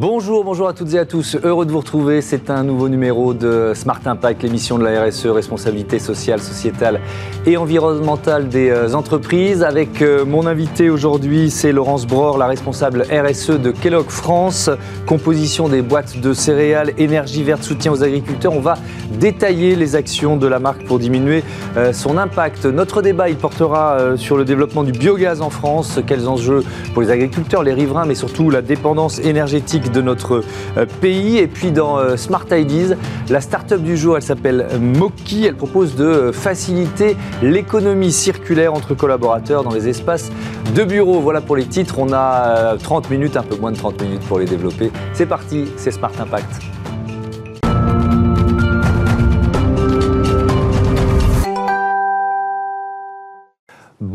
Bonjour, bonjour à toutes et à tous. Heureux de vous retrouver. C'est un nouveau numéro de Smart Impact, l'émission de la RSE, responsabilité sociale, sociétale et environnementale des euh, entreprises. Avec euh, mon invité aujourd'hui, c'est Laurence Bror, la responsable RSE de Kellogg France. Composition des boîtes de céréales, énergie verte, soutien aux agriculteurs. On va détailler les actions de la marque pour diminuer euh, son impact. Notre débat, il portera sur le développement du biogaz en France. Quels enjeux pour les agriculteurs, les riverains, mais surtout la dépendance énergétique de notre euh, pays. Et puis dans euh, Smart Ideas, la start-up du jour, elle s'appelle Moki. Elle propose de euh, faciliter l'économie circulaire entre collaborateurs dans les espaces de bureau. Voilà pour les titres. On a 30 minutes, un peu moins de 30 minutes pour les développer. C'est parti, c'est Smart Impact.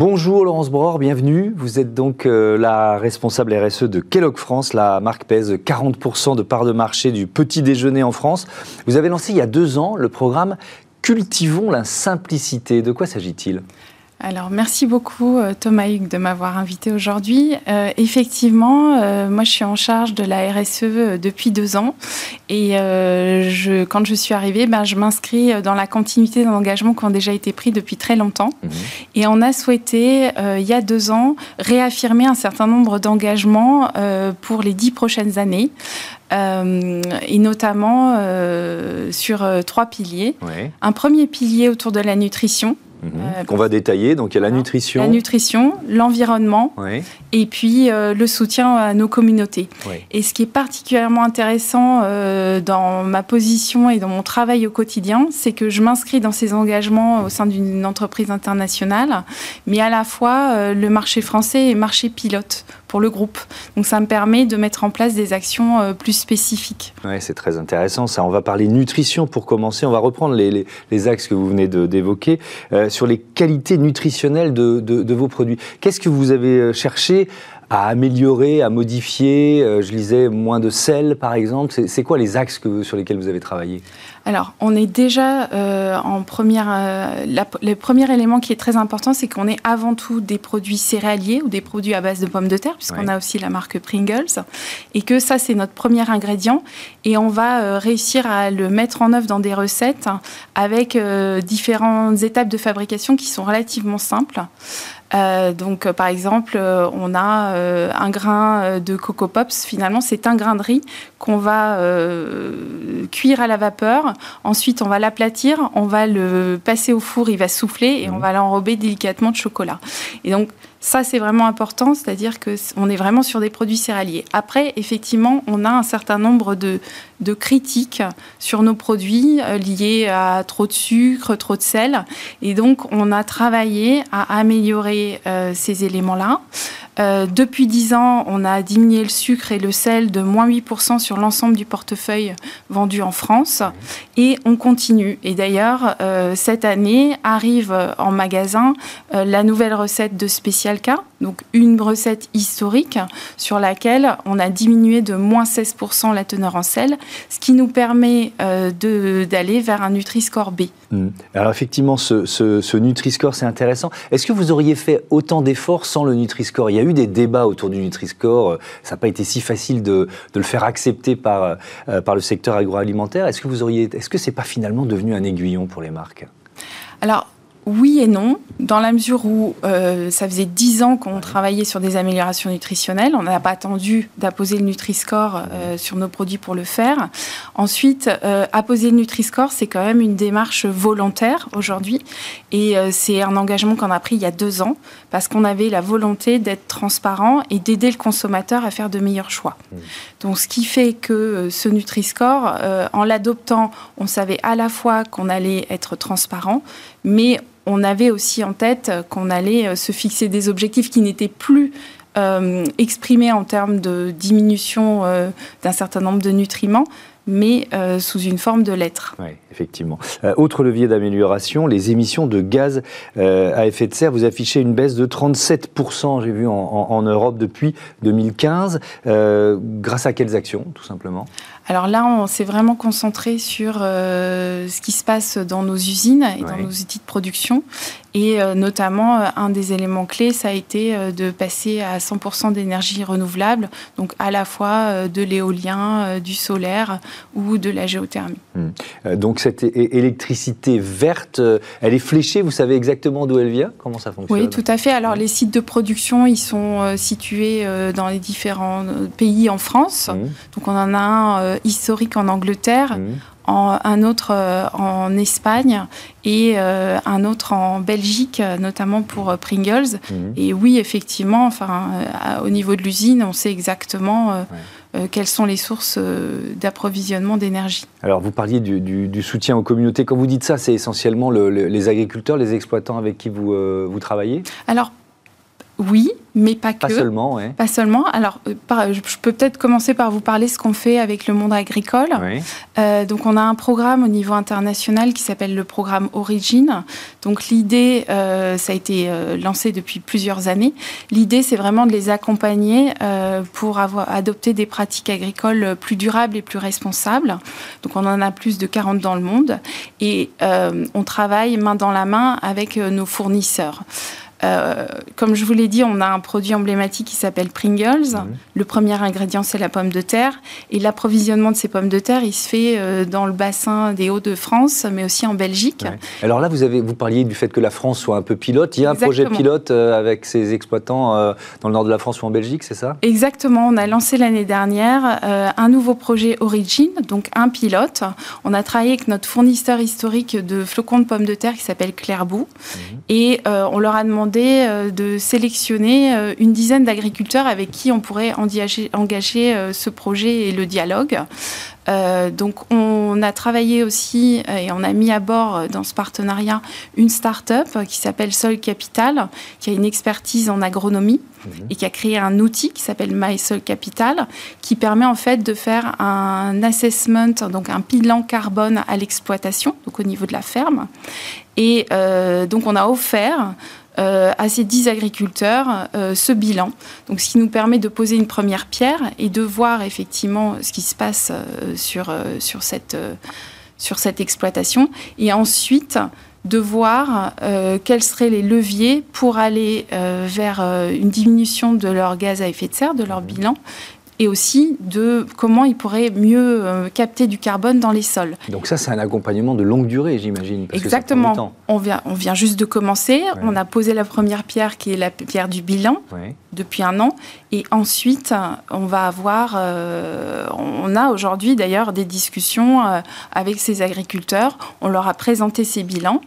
Bonjour Laurence Bror, bienvenue. Vous êtes donc euh, la responsable RSE de Kellogg France. La marque pèse 40% de part de marché du petit déjeuner en France. Vous avez lancé il y a deux ans le programme Cultivons la simplicité. De quoi s'agit-il? Alors, merci beaucoup euh, Thomas Hugues de m'avoir invité aujourd'hui. Euh, effectivement, euh, moi je suis en charge de la RSE depuis deux ans et je, quand je suis arrivée, ben, je m'inscris dans la continuité d'un engagement qui ont déjà été pris depuis très longtemps. Mhm. Et on a souhaité, il y a deux ans, réaffirmer un certain nombre d'engagements pour les dix prochaines années. et notamment sur trois piliers. Un premier pilier autour de la nutrition, Mhm. Qu'on va détailler. Donc il y a la nutrition. La nutrition, l'environnement et puis euh, le soutien à nos communautés. Et ce qui est particulièrement intéressant euh, dans ma position et dans mon travail au quotidien, c'est que je m'inscris dans ces engagements au sein d'une entreprise internationale, mais à la fois euh, le marché français et marché pilote pour le groupe. Donc ça me permet de mettre en place des actions euh, plus spécifiques. Oui, c'est très intéressant ça. On va parler nutrition pour commencer. On va reprendre les, axes que vous venez d'évoquer euh, sur les qualités nutritionnelles de, vos produits. Qu'est-ce que vous avez euh, cherché à améliorer, à modifier? Je lisais moins de sel, par exemple. C'est quoi les axes sur lesquels vous avez travaillé? Alors, on est déjà euh, en première. Euh, le premier élément qui est très important, c'est qu'on est avant tout des produits céréaliers ou des produits à base de pommes de terre, puisqu'on a aussi la marque Pringles, et que ça, c'est notre premier ingrédient. Et on va euh, réussir à le mettre en œuvre dans des recettes avec différentes étapes de fabrication qui sont relativement simples. Donc, par exemple, on a un grain de Coco Pops. Finalement, c'est un grain de riz qu'on va cuire à la vapeur Ensuite, on va l'aplatir, on va le passer au four, il va souffler et on mhm. va l'enrober délicatement de chocolat. Et donc, ça, c'est vraiment important, c'est-à-dire qu'on est vraiment sur des produits céréaliers. Après, effectivement, on a un certain nombre de, critiques sur nos produits euh, liés à trop de sucre, trop de sel. Et donc, on a travaillé à améliorer euh, ces éléments-là. Euh, depuis 10 ans, on a diminué le sucre et le sel de moins 8% sur l'ensemble du portefeuille vendu en France. Et on continue. Et d'ailleurs, euh, cette année arrive en magasin euh, la nouvelle recette de Special K, donc une recette historique sur laquelle on a diminué de moins 16% la teneur en sel, ce qui nous permet d'aller vers un Nutri-Score B. Mmh. Alors effectivement, ce, ce, Nutri-Score, c'est intéressant. Est-ce que vous auriez fait autant d'efforts sans le Nutri-Score? Il y a eu des débats autour du Nutri-Score. Ça n'a pas été si facile de, de le faire accepter par, euh, par le secteur agroalimentaire. Est-ce que vous auriez, est-ce que c'est pas finalement devenu un aiguillon pour les marques? Alors, oui et non, dans la mesure où euh, ça faisait dix ans qu'on travaillait sur des améliorations nutritionnelles. On n'a pas attendu d'apposer le Nutri-Score euh, sur nos produits pour le faire. Ensuite, euh, apposer le Nutri-Score, c'est quand même une démarche volontaire aujourd'hui. Et c'est un engagement qu'on a pris il y a deux ans parce qu'on avait la volonté d'être transparent et d'aider le consommateur à faire de meilleurs choix. Donc, ce qui fait que ce Nutri-Score, en l'adoptant, on savait à la fois qu'on allait être transparent, mais on avait aussi en tête qu'on allait euh, se fixer des objectifs qui n'étaient plus euh, exprimés en termes de diminution euh, d'un certain nombre de nutriments, mais sous une forme de lettres. Oui, effectivement. autre levier d'amélioration, les émissions de gaz à effet de serre. Vous affichez une baisse de 37%, j'ai vu, en, Europe depuis 2015. grâce à quelles actions, tout simplement? Alors là, on s'est vraiment concentré sur ce qui se passe dans nos usines et dans nos outils de production. Et notamment, un des éléments clés, ça a été de passer à 100% d'énergie renouvelable, donc à la fois de l'éolien, du solaire ou de la géothermie. Hmm. Donc cette électricité verte, elle est fléchée, vous savez exactement d'où elle vient? Comment ça fonctionne? Oui, tout à fait. Alors les sites de production, ils sont situés dans les différents pays en France. Hmm. Donc on en a un historique en Angleterre, mmh. un autre euh, en Espagne et euh, un autre en Belgique, notamment pour euh, Pringles. Mmh. Et oui, effectivement, enfin, au niveau de l'usine, on sait exactement. quelles sont les sources d'approvisionnement d'énergie. Alors, vous parliez du, soutien aux communautés. Quand vous dites ça, c'est essentiellement les agriculteurs, les exploitants avec qui vous, vous travaillez? Alors, oui, mais pas que. Pas seulement, oui. Pas seulement. Alors, euh, je peux peut-être commencer par vous parler ce qu'on fait avec le monde agricole. Euh, donc, on a un programme au niveau international qui s'appelle le programme Origin. Donc, l'idée, euh, ça a été lancé depuis plusieurs années. L'idée, c'est vraiment de les accompagner pour avoir adopté des pratiques agricoles plus durables et plus responsables. Donc, on en a plus de 40 dans le monde. Et on travaille main dans la main avec nos fournisseurs. Euh, comme je vous l'ai dit, on a un produit emblématique qui s'appelle Pringles. Le premier ingrédient, c'est la pomme de terre. Et l'approvisionnement de ces pommes de terre, il se fait euh, dans le bassin des Hauts-de-France, mais aussi en Belgique. Alors là, vous, avez, vous parliez du fait que la France soit un peu pilote. Il y a un projet pilote euh, avec ses exploitants dans le nord de la France ou en Belgique, c'est ça? Exactement. On a lancé l'année dernière un nouveau projet Origin, donc un pilote. On a travaillé avec notre fournisseur historique de flocons de pommes de terre qui s'appelle Clairbou. Mhm. Et on leur a demandé euh, de sélectionner euh, une dizaine d'agriculteurs avec qui on pourrait engager, euh, ce projet et le dialogue. Euh, donc on a travaillé aussi euh, et on a mis à bord euh, dans ce partenariat une start-up qui s'appelle Sol Capital, qui a une expertise en agronomie mhm. et qui a créé un outil qui s'appelle My Soil Capital, qui permet en fait de faire un assessment, donc un bilan carbone à l'exploitation, donc au niveau de la ferme. Et donc on a offert à ces 10 agriculteurs euh, ce bilan. Donc, ce qui nous permet de poser une première pierre et de voir effectivement ce qui se passe euh, sur, sur, cette, sur cette exploitation. Et ensuite, de voir quels seraient les leviers pour aller vers une diminution de leur gaz à effet de serre, de leur bilan, et aussi de comment ils pourraient mieux euh, capter du carbone dans les sols. Donc ça, c'est un accompagnement de longue durée, j'imagine. Exactement. on, vient, on vient juste de commencer. On a posé la première pierre, qui est la pierre du bilan, depuis un an. Et ensuite, on va avoir... Euh, on a aujourd'hui, d'ailleurs, des discussions euh, avec ces agriculteurs. On leur a présenté ces bilans.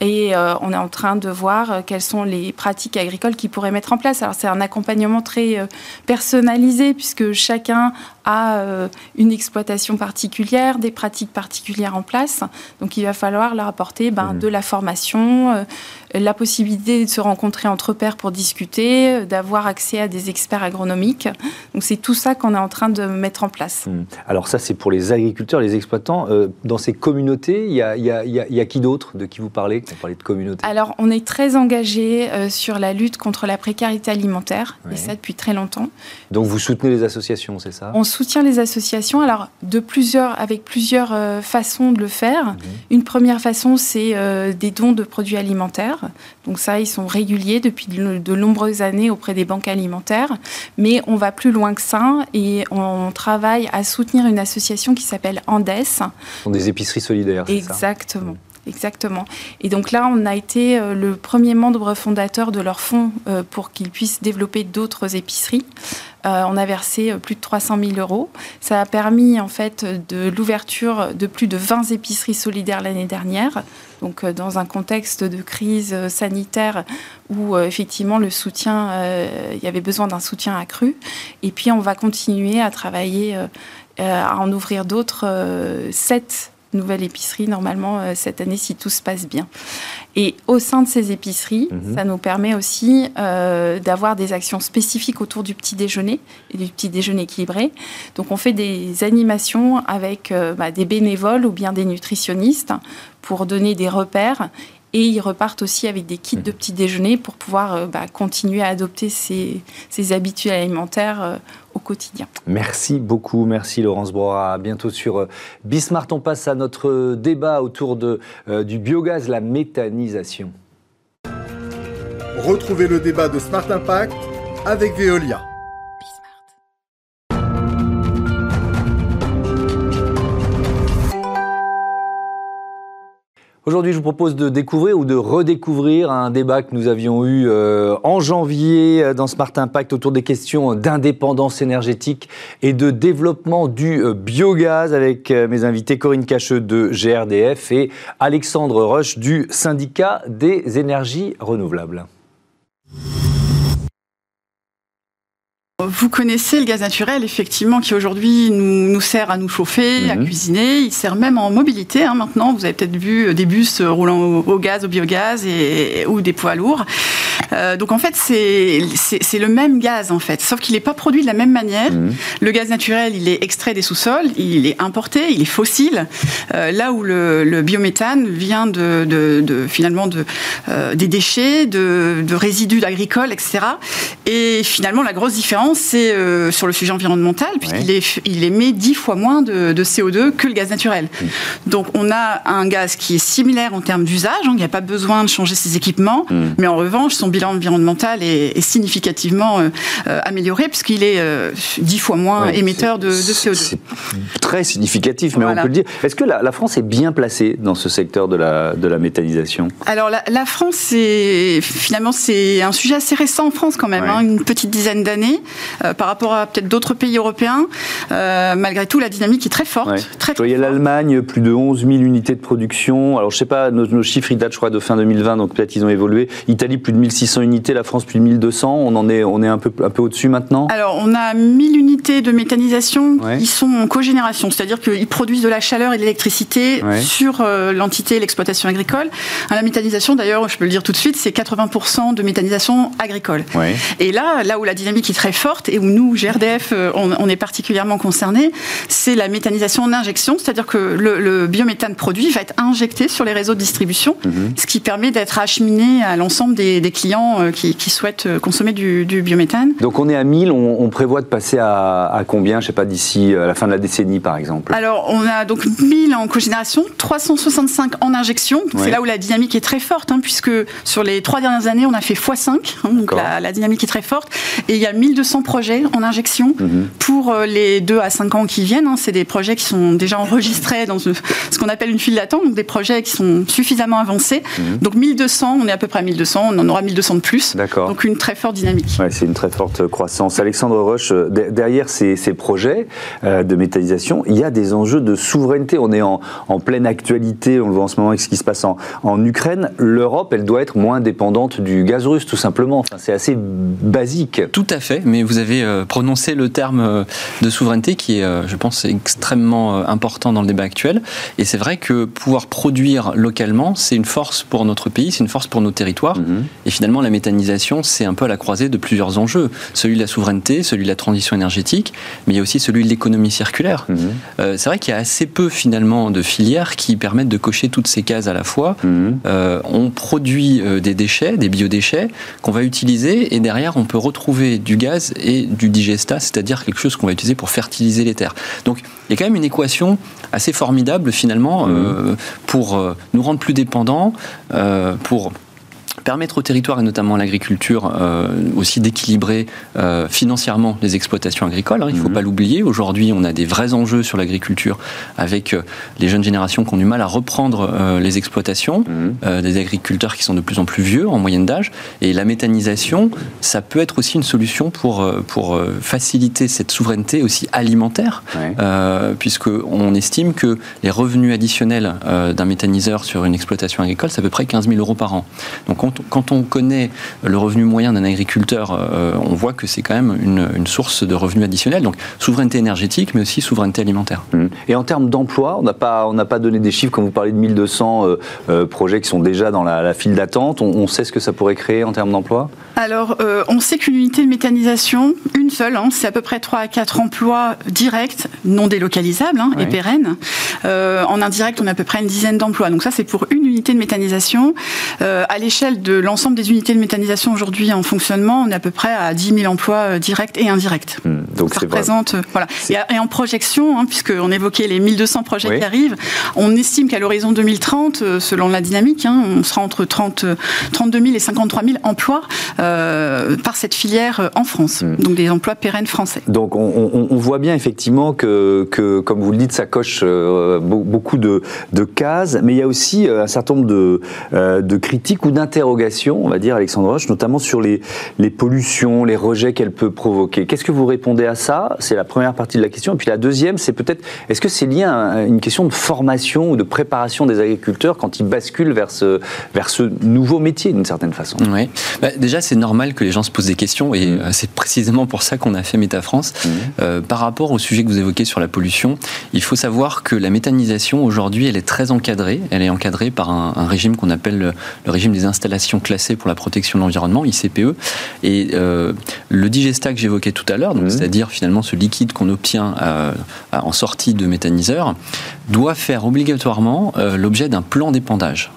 Et euh, on est en train de voir quelles sont les pratiques agricoles qu'ils pourraient mettre en place. Alors c'est un accompagnement très personnalisé puisque chacun a une exploitation particulière, des pratiques particulières en place. Donc il va falloir leur apporter ben, mmh. de la formation, la possibilité de se rencontrer entre pairs pour discuter, d'avoir accès à des experts agronomiques. Donc c'est tout ça qu'on est en train de mettre en place. Mmh. Alors ça c'est pour les agriculteurs, les exploitants. dans ces communautés, il y a, y a, y a qui d'autre De qui vous parlez on parlait de communauté. Alors, on est très engagé euh, sur la lutte contre la précarité alimentaire, et ça depuis très longtemps. Donc, vous soutenez les associations, c'est ça? On soutient les associations, alors de plusieurs, avec plusieurs euh, façons de le faire. Mhm. Une première façon, c'est euh, des dons de produits alimentaires. Donc ça, ils sont réguliers depuis de, nombreuses années auprès des banques alimentaires. Mais on va plus loin que ça et on travaille à soutenir une association qui s'appelle Andes. Ce sont des épiceries solidaires, c'est ça? Exactement. Et donc là, on a été euh, le premier membre fondateur de leur fonds euh, pour qu'ils puissent développer d'autres épiceries. Euh, on a versé plus de 300 000 euros. Ça a permis en fait de l'ouverture de plus de 20 épiceries solidaires l'année dernière. Donc dans un contexte de crise sanitaire où effectivement le soutien, il y avait besoin d'un soutien accru. Et puis on va continuer à travailler à en ouvrir d'autres, sept nouvelle épicerie normalement euh, cette année si tout se passe bien. Et au sein de ces épiceries, mhm. ça nous permet aussi euh, d'avoir des actions spécifiques autour du petit déjeuner et du petit déjeuner équilibré. Donc on fait des animations avec euh, bah, des bénévoles ou bien des nutritionnistes pour donner des repères et ils repartent aussi avec des kits de mhm. petit déjeuner pour pouvoir bah, continuer à adopter ces, ces habitudes alimentaires quotidien. Merci beaucoup, merci Laurence Brora. À bientôt sur Bismart. On passe à notre débat autour de, du biogaz, la méthanisation. Retrouvez le débat de Smart Impact avec Veolia. Aujourd'hui, je vous propose de découvrir ou de redécouvrir un débat que nous avions eu euh, en janvier euh, dans Smart Impact autour des questions d'indépendance énergétique et de développement du euh, biogaz avec mes invités Corinne Cacheux de GRDF et Alexandre Roche du syndicat des énergies renouvelables. Vous connaissez le gaz naturel, effectivement, qui aujourd'hui nous, nous, sert à nous chauffer, à mhm. cuisiner. Il sert même en mobilité. Hein, maintenant, vous avez peut-être vu des bus roulant au, gaz, au biogaz et, ou des poids lourds. Euh, donc en fait, c'est le même gaz en fait, sauf qu'il n'est pas produit de la même manière. Mhm. Le gaz naturel, il est extrait des sous-sols, il est importé, il est fossile. Euh, là où le, biométhane vient de, de, finalement de, euh, des déchets, de, de résidus agricoles, etc. Et finalement, la grosse différence, c'est sur le sujet environnemental, puisqu'il il émet dix fois moins de, CO2 que le gaz naturel. Donc on a un gaz qui est similaire en termes d'usage, hein, il n'y a pas besoin de changer ses équipements, mhm. mais en revanche, son bilan environnemental est, significativement euh, euh, amélioré puisqu'il est euh, dix fois moins émetteur de, CO2. C'est très significatif, mais on peut le dire. Est-ce que la, France est bien placée dans ce secteur de la, de la méthanisation? Alors la, France, finalement c'est un sujet assez récent en France quand même, hein, une petite dizaine d'années par rapport à peut-être d'autres pays européens. malgré tout, la dynamique est très forte. Très, Il y a l'Allemagne, plus de 11 000 unités de production. Alors je sais pas, nos, nos chiffres ils datent je crois de fin 2020, donc peut-être ils ont évolué. Italie, plus de 1600 unités, la France plus de 1200. On en est, on est un peu, un peu au-dessus maintenant Alors, on a 1000 unités de méthanisation qui sont en cogénération, c'est-à-dire qu'ils produisent de la chaleur et de l'électricité sur euh, l'entité, l'exploitation agricole. la méthanisation, d'ailleurs, je peux le dire tout de suite, c'est 80% de méthanisation agricole. Et là, là où la dynamique est très forte et où nous, GRDF, euh, on, est particulièrement concernés, c'est la méthanisation en injection, c'est-à-dire que le, biométhane produit va être injecté sur les réseaux de distribution, mhm. ce qui permet d'être acheminé à l'ensemble des, des clients euh, qui, souhaitent euh, consommer du, biométhane. Donc on est à 1000, on, prévoit de passer à, combien, je sais pas, d'ici euh, la fin de la décennie par exemple? Alors on a donc 1000 en cogénération, 365 en injection. C'est là où la dynamique est très forte, hein, puisque sur les trois dernières années, on a fait x5, hein, donc la, dynamique est très forte. Et il y a 1200 projets en injection mhm. pour les 2 à 5 ans qui viennent. Hein. C'est des projets qui sont déjà enregistrés dans ce, qu'on appelle une file d'attente, donc des projets qui sont suffisamment avancés. Mhm. Donc 1200, on est à peu près à 1200, on en aura 1200 de plus. D'accord. Donc une très forte dynamique. c'est une très forte croissance. Alexandre Roche, euh, derrière ces, projets euh, de métallisation, il y a des enjeux de souveraineté. On est en, pleine actualité, on le voit en ce moment avec ce qui se passe en, en Ukraine. L'Europe, elle doit être moins dépendante du gaz russe, tout simplement. Enfin, c'est assez basique. Tout à fait, mais vous avez euh, prononcé le terme de souveraineté qui est, je pense, extrêmement important dans le débat actuel. Et c'est vrai que pouvoir produire localement, c'est une force pour notre pays, c'est une force pour nos territoires. Mm-hmm. Et finalement, la méthanisation, c'est un peu à la croisée de plusieurs enjeux. Celui de la souveraineté, celui de la transition énergétique, mais il y a aussi celui de l'économie circulaire. Mhm. Euh, c'est vrai qu'il y a assez peu finalement de filières qui permettent de cocher toutes ces cases à la fois. Mhm. Euh, on produit euh, des déchets, des biodéchets qu'on va utiliser et derrière on peut retrouver du gaz et du digestat, c'est-à-dire quelque chose qu'on va utiliser pour fertiliser les terres. Donc il y a quand même une équation assez formidable finalement mhm. pour nous rendre plus dépendants, pour permettre au territoire et notamment à l'agriculture euh, aussi d'équilibrer euh, financièrement les exploitations agricoles. Hein, il ne faut mhm. pas l'oublier. Aujourd'hui, on a des vrais enjeux sur l'agriculture avec euh, les jeunes générations qui ont du mal à reprendre les exploitations, mhm. des agriculteurs qui sont de plus en plus vieux en moyenne d'âge. Et la méthanisation, ça peut être aussi une solution pour, pour faciliter cette souveraineté aussi alimentaire, puisque puisqu'on estime que les revenus additionnels d'un méthaniseur sur une exploitation agricole, c'est à peu près 15 000 euros par an. Donc quand, on connaît le revenu moyen d'un agriculteur, euh, on voit que c'est quand même une, source de revenus additionnels. Donc souveraineté énergétique, mais aussi souveraineté alimentaire. Mmh. Et en termes d'emploi, on n'a pas, pas donné des chiffres quand vous parlez de 1200 euh, euh, projets qui sont déjà dans la, file d'attente. On, sait ce que ça pourrait créer en termes d'emploi? Alors, on sait qu'une unité de méthanisation, une seule, hein, c'est à peu près 3 à 4 emplois directs, non délocalisables hein, et pérennes. en indirect, on a à peu près une dizaine d'emplois. Donc ça, c'est pour une unité de méthanisation. à l'échelle de l'ensemble des unités de méthanisation aujourd'hui en fonctionnement, on est à peu près à 10 000 emplois euh, directs et indirects. Hmm. Donc ça représente, voilà. Et, en projection, hein, puisqu'on évoquait les 1200 projets qui arrivent, on estime qu'à l'horizon 2030, selon la dynamique, hein, on sera entre 30, 32 000 et 53 000 emplois par cette filière en France. Hmm. Donc des emplois pérennes français. Donc on, voit bien effectivement que, que, comme vous le dites, ça coche beaucoup de, de cases, mais il y a aussi un certain nombre de, de critiques ou d'interrogations, on va dire, Alexandre Roche, notamment sur les, les pollutions, les rejets qu'elle peut provoquer. Qu'est-ce que vous répondez à ça? C'est la première partie de la question. Et puis la deuxième, c'est peut-être, est-ce que c'est lié à une question de formation ou de préparation des agriculteurs quand ils basculent vers ce, vers ce nouveau métier, d'une certaine façon? Oui. Bah, déjà, c'est normal que les gens se posent des questions et mmh. euh, c'est précisément pour ça qu'on a fait Métafrance. Mmh. Euh, par rapport au sujet que vous évoquez sur la pollution, il faut savoir que la méthanisation, aujourd'hui, elle est très encadrée. Elle est encadrée par un, régime qu'on appelle le, le régime des installations classées pour la protection de l'environnement, ICPE. Et euh, le digestat que j'évoquais tout à l'heure, mmh. c'est-à-dire finalement ce liquide qu'on obtient euh, en sortie de méthaniseur, doit faire obligatoirement euh, l'objet d'un plan d'épandage.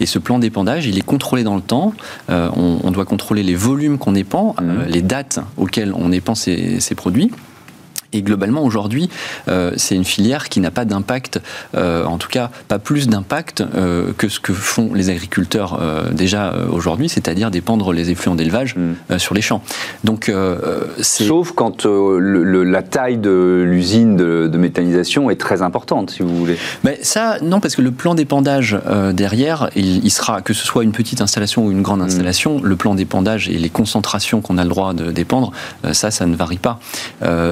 et ce plan d'épandage, il est contrôlé dans le temps. On, doit contrôler les volumes qu'on épand, mmh. les dates auxquelles on épand ces produits. Et globalement, aujourd'hui, euh, c'est une filière qui n'a pas d'impact, euh, en tout cas pas plus d'impact euh, que ce que font les agriculteurs déjà aujourd'hui, c'est-à-dire dépendre les effluents d'élevage mm. sur les champs. Donc, Sauf quand la taille de l'usine de, méthanisation est très importante, si vous voulez. Mais ça, non, parce que le plan d'épandage derrière, il, sera, que ce soit une petite installation ou une grande mm. installation, le plan d'épandage et les concentrations qu'on a le droit de dépendre, ça, ça ne varie pas.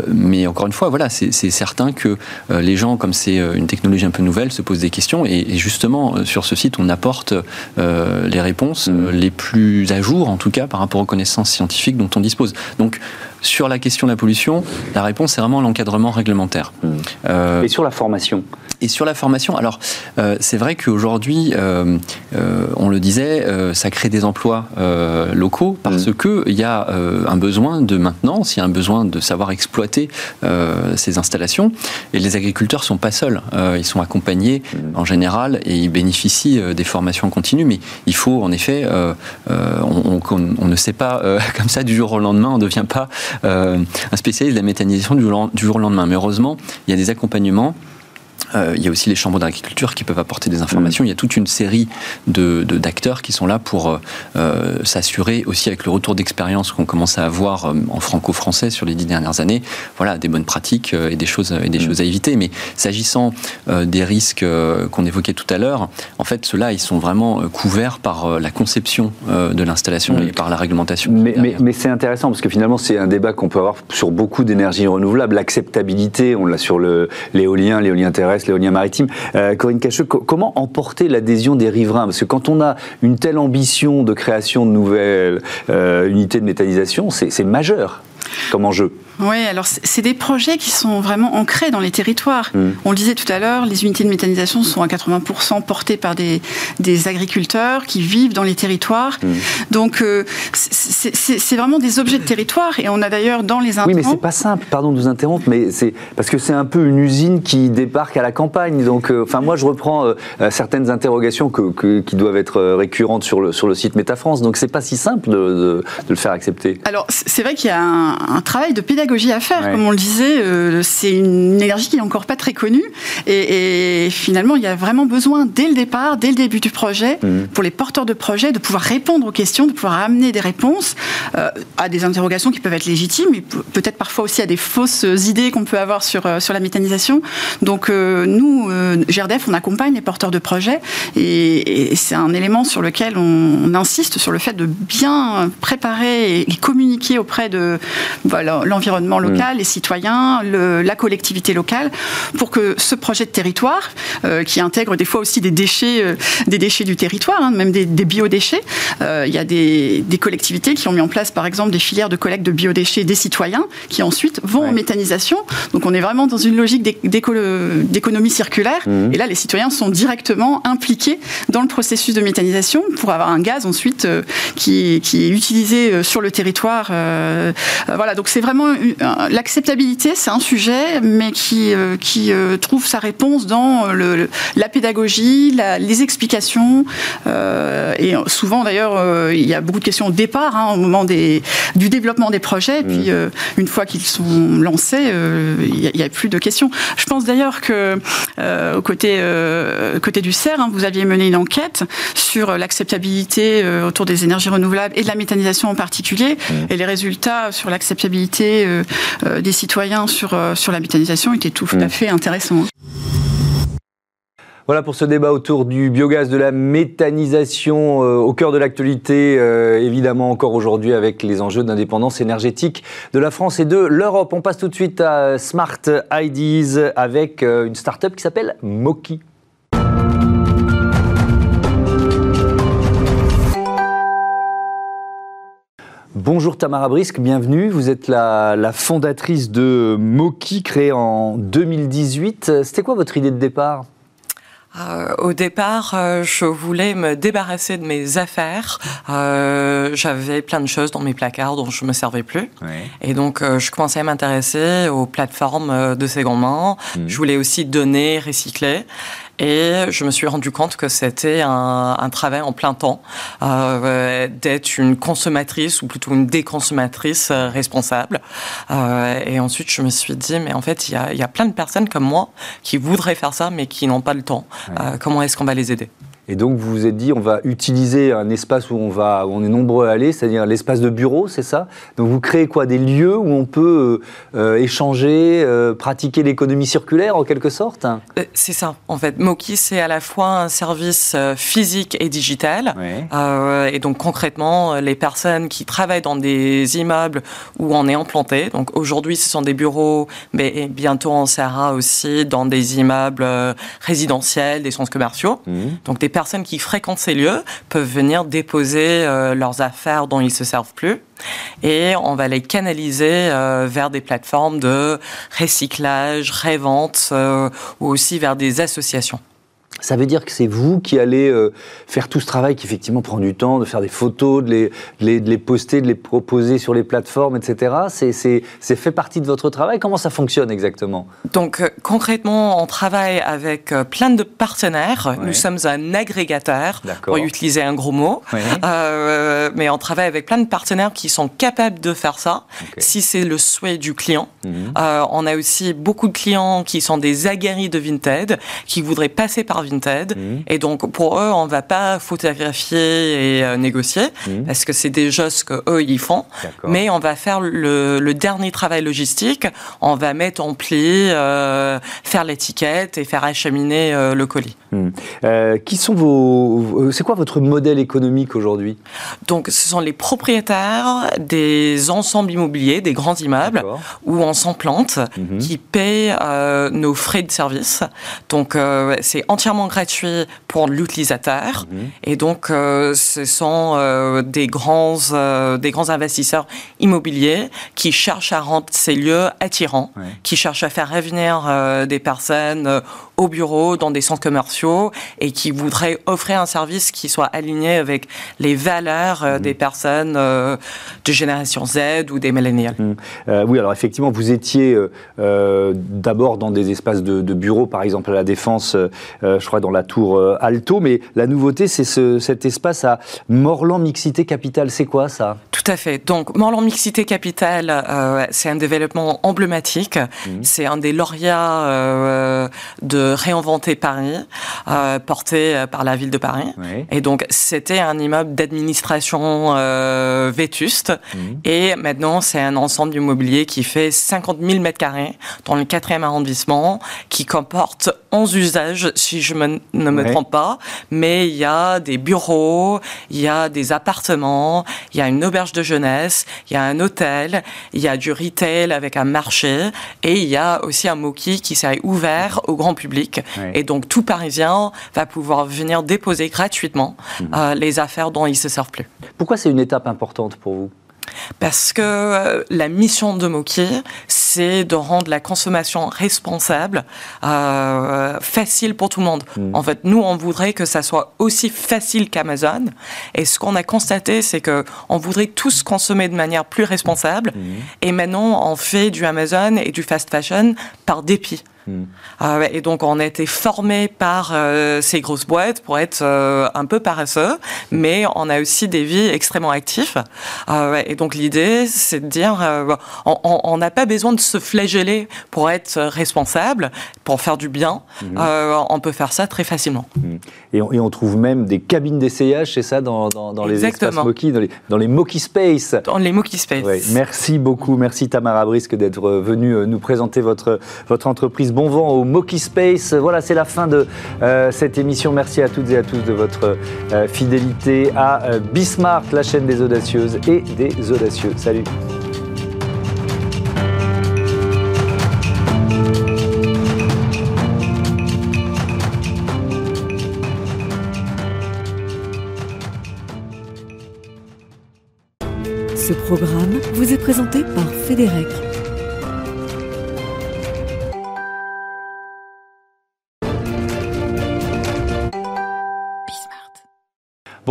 mais encore une fois, voilà, c'est certain que euh, les gens, comme c'est euh, une technologie un peu nouvelle, se posent des questions. Et, justement, euh, sur ce site, on apporte les réponses mm. les plus à jour, en tout cas, par rapport aux connaissances scientifiques dont on dispose. Donc, sur la question de la pollution, la réponse est vraiment l'encadrement réglementaire. Hmm. et sur la formation Et sur la formation, alors euh, c'est vrai qu'aujourd'hui, euh, euh, on le disait, ça crée des emplois locaux parce que qu'il y a un besoin de maintenance, il y a un besoin de savoir exploiter ces installations. Et les agriculteurs ne sont pas seuls, ils sont accompagnés hmm. en général et ils bénéficient des formations continues. Mais il faut en effet, on, on, ne sait pas comme ça du jour au lendemain, on ne devient pas un spécialiste de la méthanisation du jour au lendemain. Mais heureusement, il y a des accompagnements il y a aussi les chambres d'agriculture qui peuvent apporter des informations. Mm. Il y a toute une série de, d'acteurs qui sont là pour euh, euh, s'assurer aussi avec le retour d'expérience qu'on commence à avoir en franco-français sur les dix dernières années, voilà, des bonnes pratiques et des choses, et des mm. choses à éviter. Mais s'agissant des risques qu'on évoquait tout à l'heure, en fait, ceux-là, ils sont vraiment couverts par la conception de l'installation mm. et par la réglementation. Mais, mais, mais c'est intéressant parce que finalement, c'est un débat qu'on peut avoir sur beaucoup d'énergies renouvelables. L'acceptabilité, on l'a sur l'éolien, l'éolien terrestre maritime. Euh, Corinne Cacheux, comment emporter l'adhésion des riverains? Parce que quand on a une telle ambition de création de nouvelles euh, unités de méthanisation, c'est majeur comme enjeu. Oui, alors c'est des projets qui sont vraiment ancrés dans les territoires. Mm. On le disait tout à l'heure, les unités de méthanisation sont à 80% portées par des, des, agriculteurs qui vivent dans les territoires. Mm. Donc euh, c'est vraiment des objets de territoire et on a d'ailleurs dans les intrants... Oui, mais c'est pas simple, pardon de vous interrompre, mais c'est parce que c'est un peu une usine qui débarque à la campagne. Donc, euh, enfin, moi je reprends euh, certaines interrogations que, qui doivent être récurrentes sur le, sur le site Métafrance. Donc c'est pas si simple de, de, de le faire accepter. Alors c'est vrai qu'il y a un, un travail de pédagogie à faire, comme on le disait. Euh, c'est une énergie qui n'est encore pas très connue. Et, finalement, il y a vraiment besoin, dès le départ, dès le début du projet, mhm. pour les porteurs de projet, de pouvoir répondre aux questions, de pouvoir amener des réponses euh, à des interrogations qui peuvent être légitimes, mais peut-être parfois aussi à des fausses idées qu'on peut avoir sur, euh, sur la méthanisation. Donc, nous, GRDF, on accompagne les porteurs de projet. Et, c'est un élément sur lequel on, insiste sur le fait de bien préparer et communiquer auprès de voilà, l'environnement l'environnement mm. local, les citoyens, la collectivité locale, pour que ce projet de territoire, euh, qui intègre des fois aussi des déchets, euh, des déchets du territoire, hein, même des, biodéchets, euh, il y a des, collectivités qui ont mis en place, par exemple, des filières de collecte de biodéchets des citoyens, qui ensuite vont en méthanisation. Donc on est vraiment dans une logique d'économie circulaire. Mm. Et là, les citoyens sont directement impliqués dans le processus de méthanisation pour avoir un gaz ensuite qui, qui, est utilisé sur le territoire. Voilà, donc c'est vraiment l'acceptabilité, c'est un sujet, mais qui, qui trouve sa réponse dans le, la pédagogie, les explications, et souvent d'ailleurs, il y a beaucoup de questions au départ, hein, au moment des, du développement des projets, et puis mmh. une fois qu'ils sont lancés, il n'y a, plus de questions. Je pense d'ailleurs que au côté, côté du CERF, hein, vous aviez mené une enquête sur l'acceptabilité euh, autour des énergies renouvelables et de la méthanisation en particulier. Mmh. Et les résultats sur l'acceptabilité euh, euh, des citoyens sur, sur la méthanisation étaient tout à mmh. fait intéressants. Voilà pour ce débat autour du biogaz, de la méthanisation au cœur de l'actualité, évidemment encore aujourd'hui avec les enjeux d'indépendance énergétique de la France et de l'Europe. On passe tout de suite à Smart IDs avec une start-up qui s'appelle Moki. Bonjour Tamara Brisque, bienvenue. Vous êtes la, fondatrice de Moki, créée en 2018. C'était quoi votre idée de départ? Euh, au départ, euh, je voulais me débarrasser de mes affaires. Euh, j'avais plein de choses dans mes placards dont je me servais plus. Et donc, je commençais à m'intéresser aux plateformes de seconde main. Mmh. Je voulais aussi donner, recycler. Et je me suis rendu compte que c'était un, un, travail en plein temps euh, d'être une consommatrice ou plutôt une déconsommatrice euh, responsable. Euh, et ensuite, je me suis dit, mais en fait, il y a, y a, plein de personnes comme moi qui voudraient faire ça, mais qui n'ont pas le temps. Comment est-ce qu'on va les aider? Et donc, vous vous êtes dit, on va utiliser un espace où on, va, où on est nombreux à aller, c'est-à-dire l'espace de bureau, c'est ça? Donc, vous créez quoi? Des lieux où on peut euh, euh, échanger, euh, pratiquer l'économie circulaire, en quelque sorte? C'est ça, en fait. Moki, c'est à la fois un service physique et digital. et donc, concrètement, les personnes qui travaillent dans des immeubles où on est implanté, donc aujourd'hui, ce sont des bureaux, mais bientôt, on sera aussi dans des immeubles résidentiels, des centres commerciaux. Mmh. Donc, des personnes qui fréquentent ces lieux peuvent venir déposer euh, leurs affaires dont ils se servent plus et on va les canaliser euh, vers des plateformes de recyclage, révente euh, ou aussi vers des associations. Ça veut dire que c'est vous qui allez euh, faire tout ce travail qui effectivement prend du temps, de faire des photos, de les, de les, poster, de les proposer sur les plateformes, etc. C'est fait partie de votre travail. Comment ça fonctionne exactement? Donc euh, concrètement, on travaille avec euh, plein de partenaires. Nous sommes un agrégateur, pour utiliser un gros mot. mais on travaille avec plein de partenaires qui sont capables de faire ça, si c'est le souhait du client. Mhm. on a aussi beaucoup de clients qui sont des aguerris de Vinted, qui voudraient passer par Vinted Mhm. Et donc, pour eux, on ne va pas photographier et euh, négocier, mhm. parce que c'est déjà ce qu'eux, ils font. Mais on va faire le, dernier travail logistique. On va mettre en pli, euh, faire l'étiquette et faire acheminer euh, le colis. Mhm. qui sont vos. C'est quoi votre modèle économique aujourd'hui? Donc, ce sont les propriétaires des ensembles immobiliers, des grands immeubles, où on s'implante, qui paient nos frais de service. Donc, c'est entièrement gratuit pour l'utilisateur. Mhm. Et donc, euh, ce sont euh, des, grands, euh, des grands investisseurs immobiliers qui cherchent à rendre ces lieux attirants, qui cherchent à faire revenir des personnes au bureau, dans des centres commerciaux, et qui voudraient offrir un service qui soit aligné avec les valeurs mhm. des personnes de génération Z ou des millénials. Mhm. oui, alors effectivement, vous étiez d'abord dans des espaces de, de bureaux, par exemple à la Défense, je crois dans la tour euh, Alto, mais la nouveauté, c'est cet espace à Morland Mixité Capital. C'est quoi ça? Tout à fait. Donc, Morland Mixité Capital, euh, c'est un développement emblématique. Mhm. C'est un des lauréats euh, de Réinventer Paris, porté par la ville de Paris. Et donc, c'était un immeuble d'administration vétuste. Mhm. Et maintenant, c'est un ensemble d'immobilier qui fait 50 000 mètres carrés dans le 4e arrondissement, qui comporte 11 usages, si je me, ne me trompe pas, mais il y a des bureaux, il y a des appartements, il y a une auberge de jeunesse, il y a un hôtel, il y a du retail avec un marché, et il y a aussi un Moki qui s'est ouvert au grand public. Et donc tout Parisien va pouvoir venir déposer gratuitement mhm. euh, les affaires dont il se servent plus. Pourquoi c'est une étape importante pour vous? Parce que euh, la mission de Moki, c'est de rendre la consommation responsable euh, facile pour tout le monde. Hmm. En fait, nous, on voudrait que ça soit aussi facile qu'Amazon. Et ce qu'on a constaté, c'est que on voudrait tous consommer de manière plus responsable. Hmm. Et maintenant, on fait du Amazon et du fast fashion par dépit. Hmm. Ah et donc on a été formé par euh, ces grosses boîtes pour être euh, un peu paresseux, mais on a aussi des vies extrêmement actives. Ah et donc l'idée, c'est de dire, euh, on n'a pas besoin de se flageller pour être responsable, pour faire du bien. Hmm. on peut faire ça très facilement. Et, on, trouve même des cabines d'essayage, c'est ça, dans, dans, les espaces Moki, dans les, dans les Moki Space. Dans les Moki Space. Merci beaucoup, merci Tamara Brisque d'être venue nous présenter votre, votre entreprise bon vent au Moki Space. Voilà, c'est la fin de euh, cette émission. Merci à toutes et à tous de votre euh, fidélité à euh, Bismart, la chaîne des audacieuses et des audacieux. Salut Ce programme vous est présenté par Fédérec.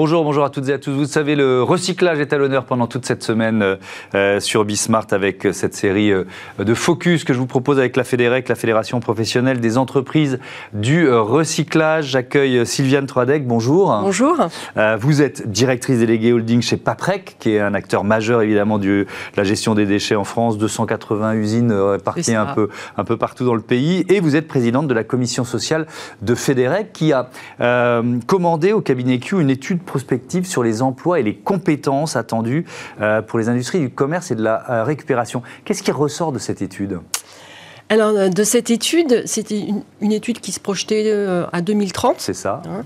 Bonjour, bonjour à toutes et à tous. Vous savez, le recyclage est à l'honneur pendant toute cette semaine euh, euh, sur Bismart avec euh, cette série de focus que je vous propose avec la Fédérec, la Fédération professionnelle des entreprises du recyclage. J'accueille Sylviane Troadec. Bonjour. Bonjour. vous êtes directrice déléguée holding chez Paprec, qui est un acteur majeur évidemment de la gestion des déchets en France, 280 usines réparties un peu, un peu partout dans le pays. Et vous êtes présidente de la commission sociale de Fédérec qui a commandé au cabinet Q une étude prospective sur les emplois et les compétences attendues euh, pour les industries du commerce et de la euh, récupération. Qu'est-ce qui ressort de cette étude? Alors, euh, de cette étude, c'était une, étude qui se projetait à 2030. C'est ça. Hein.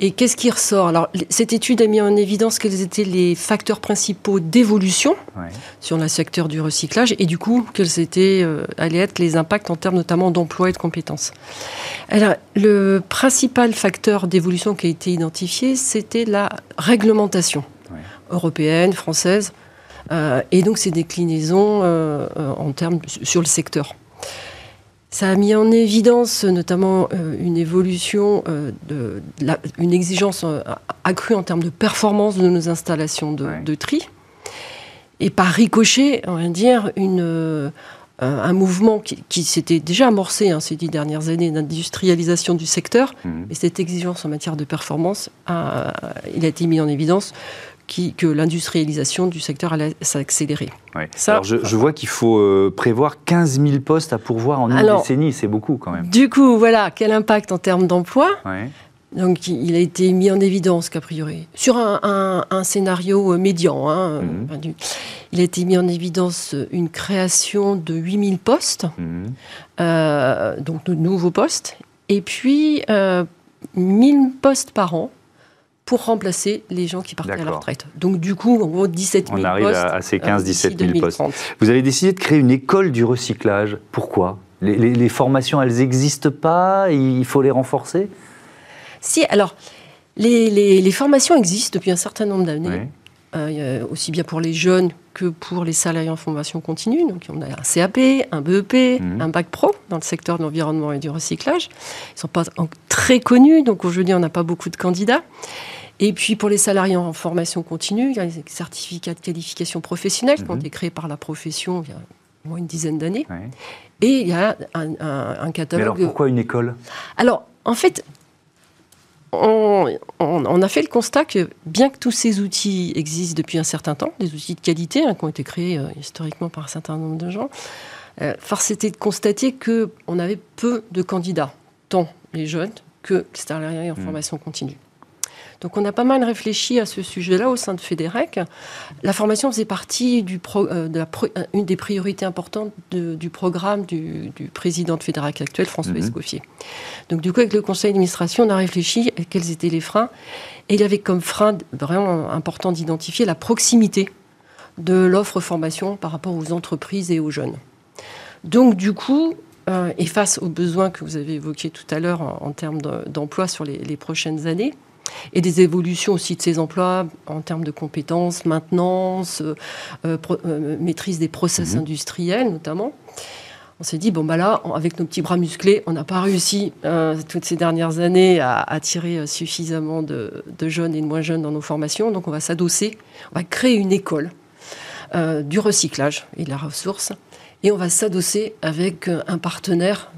Et qu'est-ce qui ressort? Alors, cette étude a mis en évidence quels étaient les facteurs principaux d'évolution sur le secteur du recyclage et du coup, quels étaient, allaient être les impacts en termes notamment d'emploi et de compétences. Alors, le principal facteur d'évolution qui a été identifié, c'était la réglementation européenne, française, euh, et donc ses déclinaisons euh, euh, en termes sur le secteur. Ça a mis en évidence notamment une évolution, de, une exigence accrue en termes de performance de nos installations de, de tri. Et par ricochet, on va dire, une, un mouvement qui, s'était déjà amorcé hein, ces dix dernières années d'industrialisation du secteur. Mmh. Et cette exigence en matière de performance, a, il a été mis en évidence qui, que l'industrialisation du secteur allait s'accélérer. Alors je, vois qu'il faut euh, prévoir 15 000 postes à pourvoir en une décennie, c'est beaucoup quand même. Du coup, voilà, quel impact en termes d'emploi? Donc il a été mis en évidence qu'a priori, sur un, scénario euh, médian, hein, mhm. il a été mis en évidence une création de 8000 postes, mhm. euh, donc de nouveaux postes, et puis euh, 1000 postes par an pour remplacer les gens qui partaient à la retraite. Donc du coup, en gros, 17 000 postes. On arrive à, ces 15-17 000 euh, postes. Vous avez décidé de créer une école du recyclage. Pourquoi? Les, les formations, elles n'existent pas? Il faut les renforcer? Si, alors, les, formations existent depuis un certain nombre d'années. Aussi bien pour les jeunes que pour les salariés en formation continue. Donc, on a un CAP, un BEP, mhm. un bac pro dans le secteur de l'environnement et du recyclage. Ils ne sont pas très connus, donc aujourd'hui, on n'a pas beaucoup de candidats. Et puis, pour les salariés en formation continue, il y a les certificats de qualification professionnelle qui ont mhm. été créés par la profession il y a au moins une dizaine d'années. Et il y a un, un catalogue. Mais alors, pourquoi une école? Alors, en fait, on, a fait le constat que bien que tous ces outils existent depuis un certain temps, des outils de qualité hein, qui ont été créés euh, historiquement par un certain nombre de gens, euh, force était de constater qu'on avait peu de candidats, tant les jeunes que les salariés en mmh. formation continue. Donc on a pas mal réfléchi à ce sujet-là au sein de Fédérec. La formation faisait partie du euh, de la euh, une des priorités importantes du programme du, président de Fédérec actuel, François mhm. Escoffier. Donc du coup, avec le conseil d'administration, on a réfléchi à quels étaient les freins. Et il avait comme frein vraiment important d'identifier la proximité de l'offre formation par rapport aux entreprises et aux jeunes. Donc du coup, euh, et face aux besoins que vous avez évoqués tout à l'heure en, termes d'emploi sur les prochaines années, et des évolutions aussi de ces emplois en termes de compétences, maintenance, euh, euh, maîtrise des process mhm. industriels notamment. on s'est dit, bon, bah là, avec nos petits bras musclés, on n'a pas réussi euh, toutes ces dernières années à attirer euh, suffisamment de, jeunes et de moins jeunes dans nos formations. Donc, on va s'adosser, on va créer une école euh, du recyclage et de la ressource. Et on va s'adosser avec un partenaire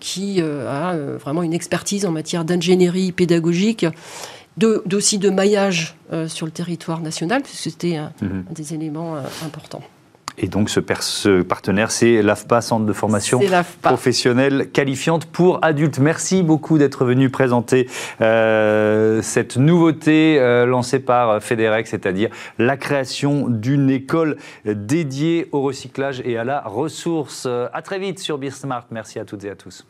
qui a vraiment une expertise en matière d'ingénierie pédagogique, aussi de, maillage sur le territoire national, puisque c'était un, mhm. des éléments importants. Et donc ce, partenaire, c'est l'AFPA, Centre de formation professionnelle qualifiante pour adultes. Merci beaucoup d'être venu présenter euh, cette nouveauté euh, lancée par FEDEREC, c'est-à-dire la création d'une école dédiée au recyclage et à la ressource. À très vite sur Beer Smart. Merci à toutes et à tous.